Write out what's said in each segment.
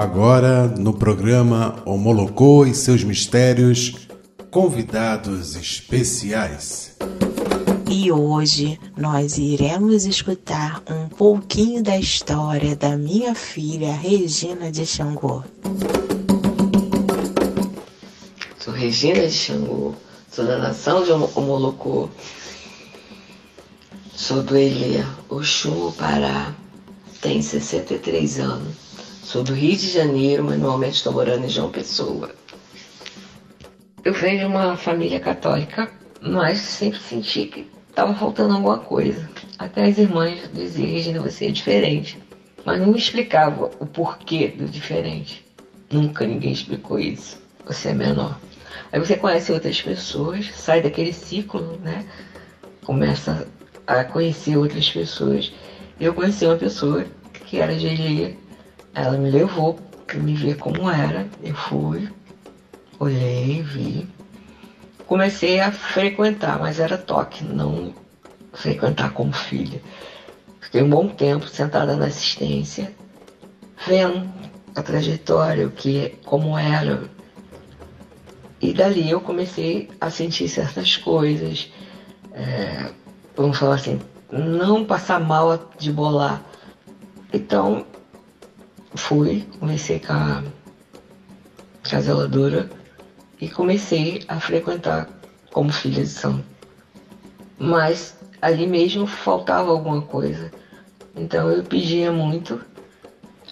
Agora, no programa Homolocô e seus mistérios, convidados especiais. E hoje nós iremos escutar um pouquinho da história da minha filha Regina de Xangô. Sou Regina de Xangô, sou da nação de Homolocô, sou do Elê, Oxum, Pará, tenho 63 anos, sou do Rio de Janeiro, mas normalmente estou morando em João Pessoa. Eu venho de uma família católica, mas sempre senti que estava faltando alguma coisa. Até as irmãs diziam, Regina, você é diferente. Mas não me explicava o porquê do diferente. Nunca ninguém explicou isso. Você é menor. Aí você conhece outras pessoas, sai daquele ciclo, né? Começa a conhecer outras pessoas. Eu conheci uma pessoa que era Gelia. Ela me levou para me ver como era. Eu fui, olhei, vi comecei a frequentar, mas era toque, não frequentar como filha. Fiquei um bom tempo sentada na assistência, vendo a trajetória, o que, como era. E dali eu comecei a sentir certas coisas. É, vamos falar assim, não passar mal de bolar. Então, fui, comecei com a, com a zeladora e comecei a frequentar como filha de santo. Mas ali mesmo faltava alguma coisa. Então eu pedia muito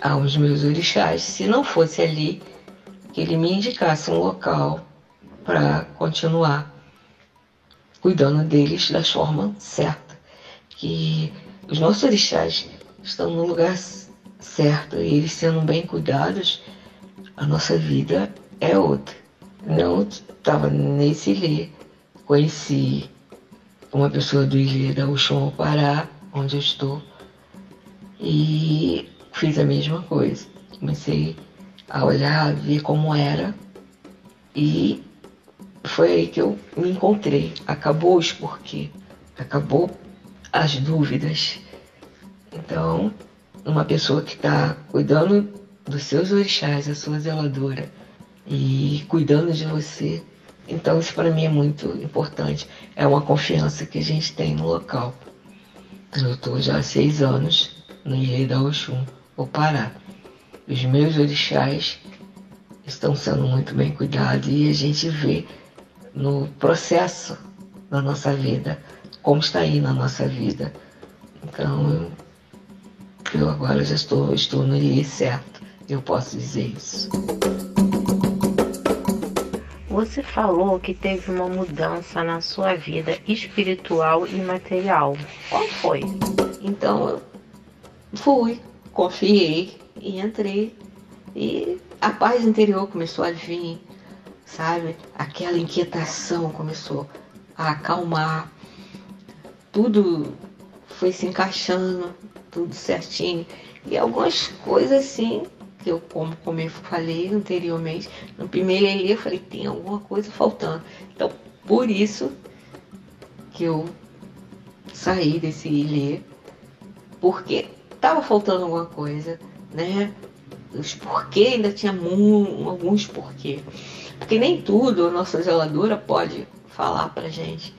aos meus orixás, se não fosse ali, que ele me indicasse um local para continuar cuidando deles da forma certa. Que os nossos orixás estão no lugar certo eles sendo bem cuidados, a nossa vida é outra não estava nesse Ilê. Conheci uma pessoa do Ilê da Uxum Pará, onde eu estou, e fiz a mesma coisa. Comecei a olhar, a ver como era, e foi aí que eu me encontrei. Acabou os porquê, acabou as dúvidas. Então, uma pessoa que está cuidando dos seus orixás, a sua zeladora, e cuidando de você. Então isso para mim é muito importante. É uma confiança que a gente tem no local. Eu estou já há seis anos no Ilê da Oxum, o Pará. Os meus orixás estão sendo muito bem cuidados e a gente vê no processo da nossa vida como está aí na nossa vida. Então eu agora já estou, estou no Ilê certo. Eu posso dizer isso. Você falou que teve uma mudança na sua vida espiritual e material. Qual foi? Então eu fui, confiei e entrei. E a paz interior começou a vir, sabe? Aquela inquietação começou a acalmar. Tudo foi se encaixando, tudo certinho. E algumas coisas assim que eu, como, como eu falei anteriormente, no primeiro ali eu falei, tem alguma coisa faltando. Então, por isso que eu saí desse ilê, porque estava faltando alguma coisa, né? Os porquê ainda tinha alguns porquê. Porque nem tudo a nossa zeladora pode falar pra gente.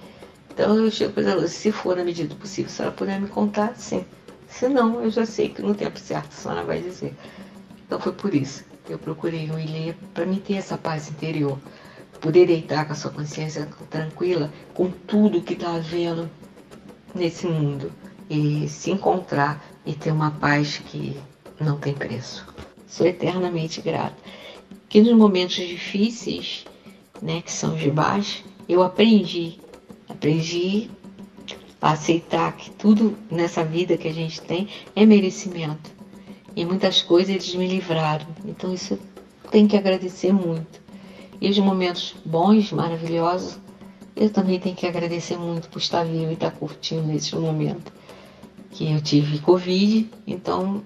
Então eu chego para ela, se for na medida do possível, se ela puder me contar, sim. Se não, eu já sei que no tempo certo a senhora vai dizer. Então foi por isso que eu procurei um ilê para me ter essa paz interior. Poder deitar com a sua consciência tranquila com tudo que está havendo nesse mundo. E se encontrar e ter uma paz que não tem preço. Sou eternamente grata. Que nos momentos difíceis, né, que são de baixo, eu aprendi. Aprendi aceitar que tudo nessa vida que a gente tem é merecimento e muitas coisas eles me livraram. Então isso eu tenho que agradecer muito. E os momentos bons, maravilhosos, eu também tenho que agradecer muito por estar vivo e estar curtindo nesse momento. Que eu tive Covid, então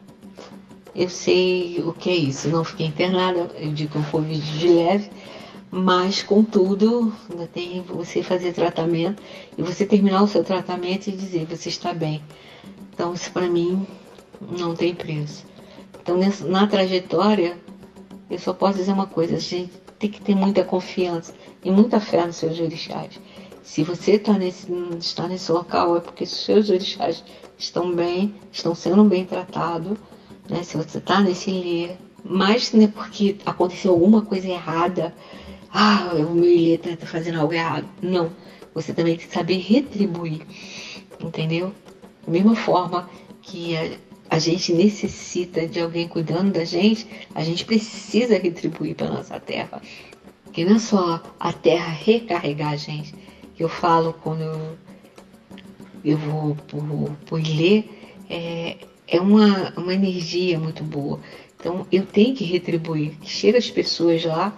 eu sei o que é isso. Não fiquei internada, eu digo um Covid de leve, mas contudo, ainda tem você fazer tratamento e você terminar o seu tratamento e dizer você está bem. Então isso para mim não tem preço. Então, na trajetória, eu só posso dizer uma coisa, a gente tem que ter muita confiança e muita fé nos seus orixás. Se você está nesse, está nesse local, é porque seus orixás estão bem, estão sendo bem tratados. Né? Se você está nesse ilê, mas é porque aconteceu alguma coisa errada, ah, o meu ilê está fazendo algo errado. Não, você também tem que saber retribuir, entendeu? Da mesma forma que a, a gente necessita de alguém cuidando da gente, a gente precisa retribuir para nossa terra. Que não é só a terra recarregar a gente, eu falo quando eu, eu vou por ler, é, é uma, uma energia muito boa. Então eu tenho que retribuir. Chega as pessoas lá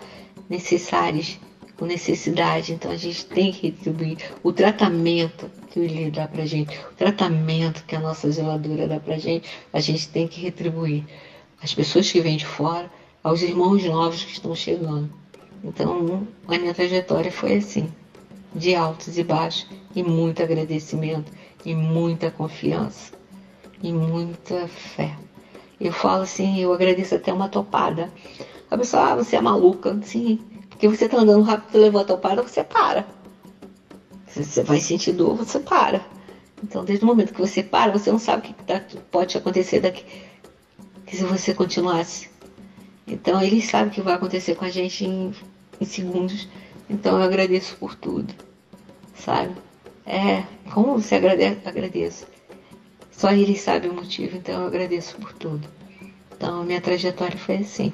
necessárias, com necessidade, então a gente tem que retribuir o tratamento que o Ilê dá pra gente, o tratamento que a nossa geladora dá pra gente, a gente tem que retribuir. As pessoas que vêm de fora, aos irmãos novos que estão chegando. Então, a minha trajetória foi assim, de altos e baixos, e muito agradecimento, e muita confiança, e muita fé. Eu falo assim, eu agradeço até uma topada. A pessoa, ah, você é maluca. Sim, porque você está andando rápido, levou a topada, você para. Se você vai sentir dor, você para. Então, desde o momento que você para, você não sabe o que tá, pode acontecer daqui. Que se você continuasse. Então, ele sabe o que vai acontecer com a gente em, em segundos. Então, eu agradeço por tudo. Sabe? É, como você agradece? Agradeço. Só ele sabe o motivo, então eu agradeço por tudo. Então, minha trajetória foi assim.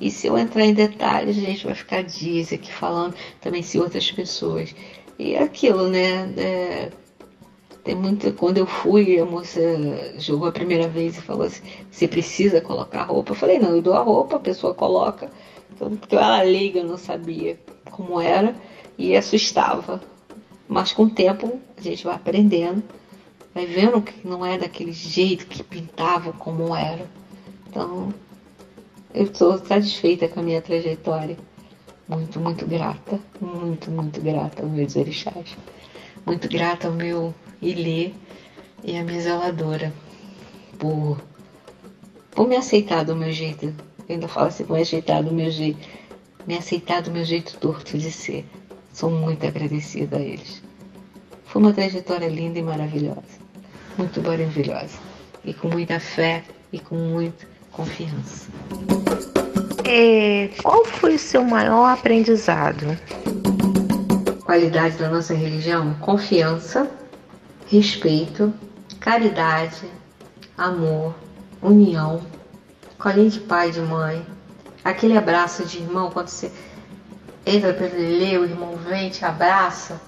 E se eu entrar em detalhes, a gente vai ficar dias aqui falando também se outras pessoas. E é aquilo, né? É, tem muito. Quando eu fui, a moça jogou a primeira vez e falou assim: você precisa colocar roupa. Eu falei: não, eu dou a roupa, a pessoa coloca. Então, era leiga, eu não sabia como era e assustava. Mas com o tempo a gente vai aprendendo, vai vendo que não é daquele jeito que pintava como era. Então, eu estou satisfeita com a minha trajetória. Muito, muito grata, muito, muito grata aos meus orixás. Muito grata ao meu Ilê e à minha zeladora por, por me aceitar do meu jeito. Eu ainda falo assim, me aceitar do meu jeito. Me aceitar do meu jeito torto de ser. Sou muito agradecida a eles. Foi uma trajetória linda e maravilhosa. Muito maravilhosa. E com muita fé e com muita confiança. É, qual foi o seu maior aprendizado? Qualidade da nossa religião: confiança, respeito, caridade, amor, união, colinho de pai e de mãe, aquele abraço de irmão quando você entra para ler, o irmão vem, te abraça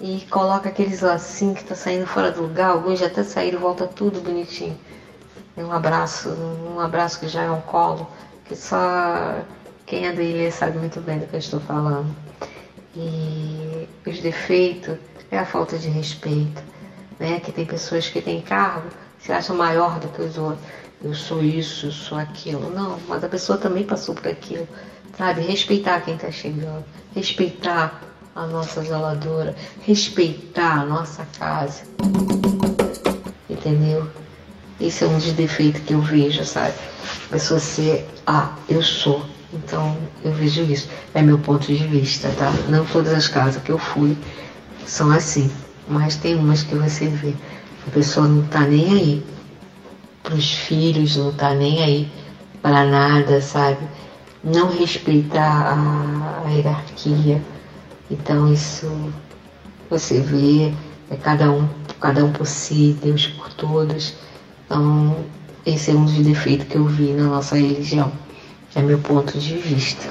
e coloca aqueles lacinhos que tá saindo fora do lugar, alguns já até saíram, volta tudo bonitinho. Um abraço, um abraço que já é um colo, que só quem é do ilha sabe muito bem do que eu estou falando. E os defeitos é a falta de respeito, né? Que tem pessoas que têm cargo, se acham maior do que os outros. Eu sou isso, eu sou aquilo. Não, mas a pessoa também passou por aquilo, sabe? Respeitar quem está chegando, respeitar a nossa zeladora, respeitar a nossa casa. Entendeu? Esse é um dos defeitos que eu vejo, sabe? A pessoa ser, ah, eu sou. Então eu vejo isso. É meu ponto de vista, tá? Não todas as casas que eu fui são assim. Mas tem umas que você vê. A pessoa não tá nem aí. Para os filhos, não tá nem aí para nada, sabe? Não respeitar a, a hierarquia. Então isso você vê, é cada um, cada um por si, Deus por todos. Então, esse é um dos defeitos que eu vi na nossa religião. É meu ponto de vista,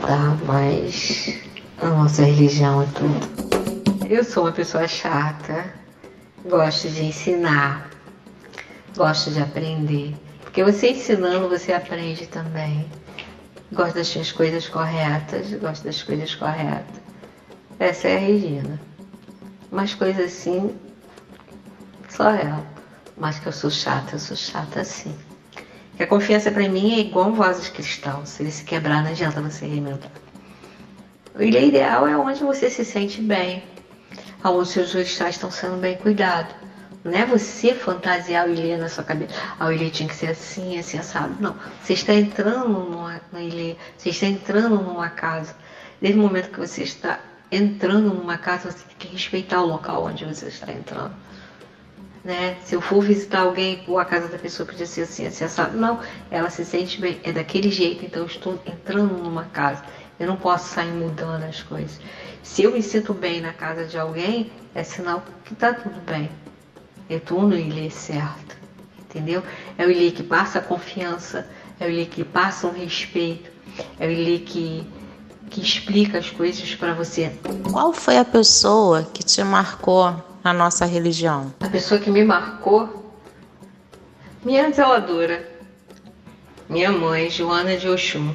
tá? Mas a nossa religião é tudo. Eu sou uma pessoa chata, gosto de ensinar, gosto de aprender. Porque você ensinando, você aprende também. Gosto das coisas corretas, gosto das coisas corretas. Essa é a Regina. Mas coisas assim, só ela. Mas que eu sou chata, eu sou chata assim. Que a confiança para mim é igual um vaso de cristal. Se ele se quebrar, não adianta você reinventar. O ilha ideal é onde você se sente bem, onde seus orixás estão sendo bem cuidados, Não é você fantasiar o Ilê na sua cabeça. Ah, o Ilê tinha que ser assim, assim, assado. Não. Você está entrando numa, Ilê, você está entrando numa casa. Desde o momento que você está entrando numa casa, você tem que respeitar o local onde você está entrando. Né? Se eu for visitar alguém, pô, a casa da pessoa podia ser assim, assim, assado. Não, ela se sente bem, é daquele jeito, então eu estou entrando numa casa. Eu não posso sair mudando as coisas. Se eu me sinto bem na casa de alguém, é sinal que está tudo bem. Eu estou no ilê certo, entendeu? É o ilê que passa confiança, é o ilê que passa um respeito, é o ilê que, que explica as coisas para você. Qual foi a pessoa que te marcou na nossa religião? A pessoa que me marcou, minha zeladora, minha mãe, Joana de Oxum.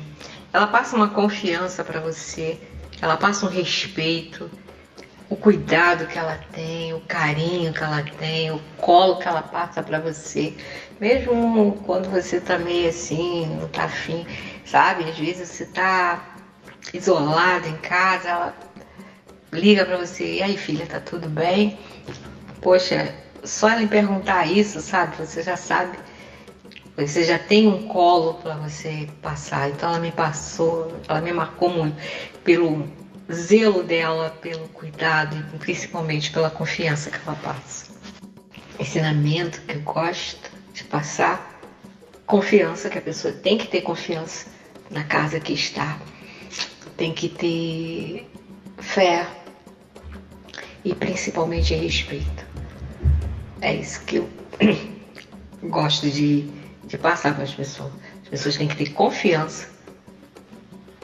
Ela passa uma confiança para você, ela passa um respeito, o cuidado que ela tem, o carinho que ela tem, o colo que ela passa para você, mesmo quando você tá meio assim, não tá afim, sabe? Às vezes você tá isolado em casa, ela liga para você, e aí filha, tá tudo bem? Poxa, só ela perguntar isso, sabe? Você já sabe, você já tem um colo para você passar. Então ela me passou, ela me marcou muito pelo zelo dela, pelo cuidado e principalmente pela confiança que ela passa. Ensinamento que eu gosto de passar, confiança que a pessoa tem que ter confiança na casa que está, tem que ter fé e principalmente respeito. É isso que eu gosto de, de passar para as pessoas. As pessoas têm que ter confiança,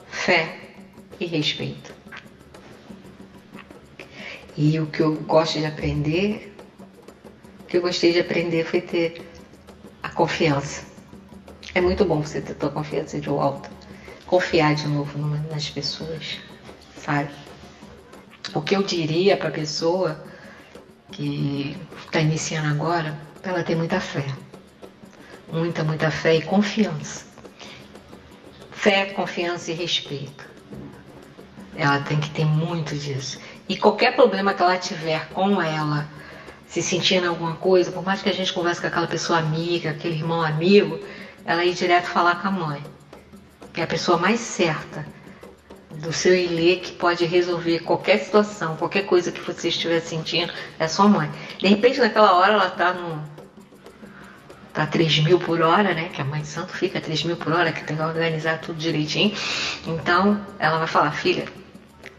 fé e respeito. E o que eu gosto de aprender, o que eu gostei de aprender foi ter a confiança. É muito bom você ter a tua confiança de volta. Confiar de novo nas pessoas, sabe? O que eu diria para a pessoa que está iniciando agora, ela ter muita fé. Muita, muita fé e confiança. Fé, confiança e respeito. Ela tem que ter muito disso. E qualquer problema que ela tiver com ela, se sentindo alguma coisa, por mais que a gente converse com aquela pessoa amiga, aquele irmão amigo, ela ir direto falar com a mãe. Que é a pessoa mais certa do seu ilê que pode resolver qualquer situação, qualquer coisa que você estiver sentindo, é sua mãe. De repente, naquela hora, ela tá no. tá 3 mil por hora, né? Que a mãe de santo fica 3 mil por hora, que tem que organizar tudo direitinho. Então, ela vai falar, filha,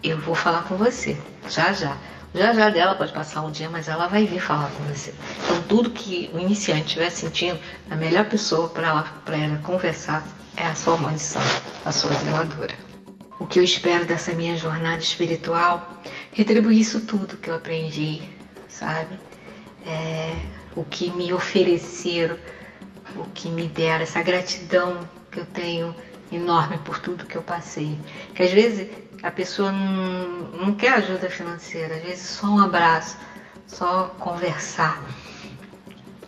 eu vou falar com você, já já. Já já dela pode passar um dia, mas ela vai vir falar com você. Então, tudo que o iniciante estiver sentindo, a melhor pessoa para ela, ela conversar é a sua mãe de santo, a sua zeladora. O que eu espero dessa minha jornada espiritual, retribuir isso tudo que eu aprendi, sabe? É, o que me ofereceram, o que me deram, essa gratidão que eu tenho enorme por tudo que eu passei. Que às vezes a pessoa não, não quer ajuda financeira, às vezes só um abraço, só conversar.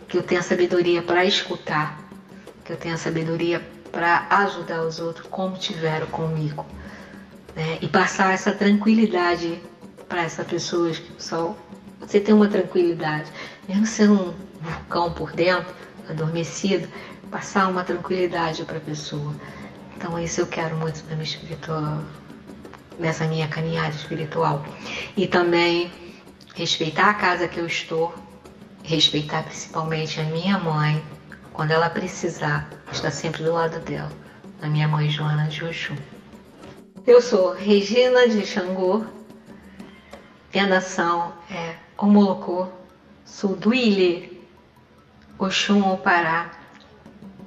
Que eu tenha sabedoria para escutar, que eu tenha sabedoria para ajudar os outros como tiveram comigo. Né? E passar essa tranquilidade para essa pessoa, só você tem uma tranquilidade, mesmo sendo um vulcão por dentro, adormecido, passar uma tranquilidade para a pessoa. Então isso eu quero muito na minha espiritual, nessa minha caminhada espiritual. E também respeitar a casa que eu estou, respeitar principalmente a minha mãe, quando ela precisar, estar sempre do lado dela, a minha mãe Joana de Oxum. Eu sou Regina de Xangô, minha nação é Omolocô, sou do Ilê, Oxum ou Pará.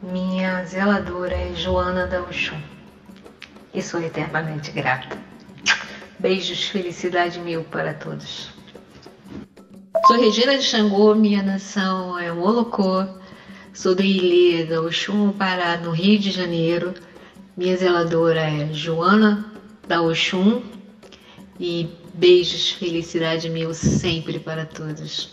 Minha zeladora é Joana da Oxum e sou eternamente grata. Beijos, felicidade mil para todos. Sou Regina de Xangô, minha nação é Molocô. Sou do Ilê da Oxum Pará, no Rio de Janeiro. Minha zeladora é Joana da Oxum. E beijos, felicidade mil sempre para todos.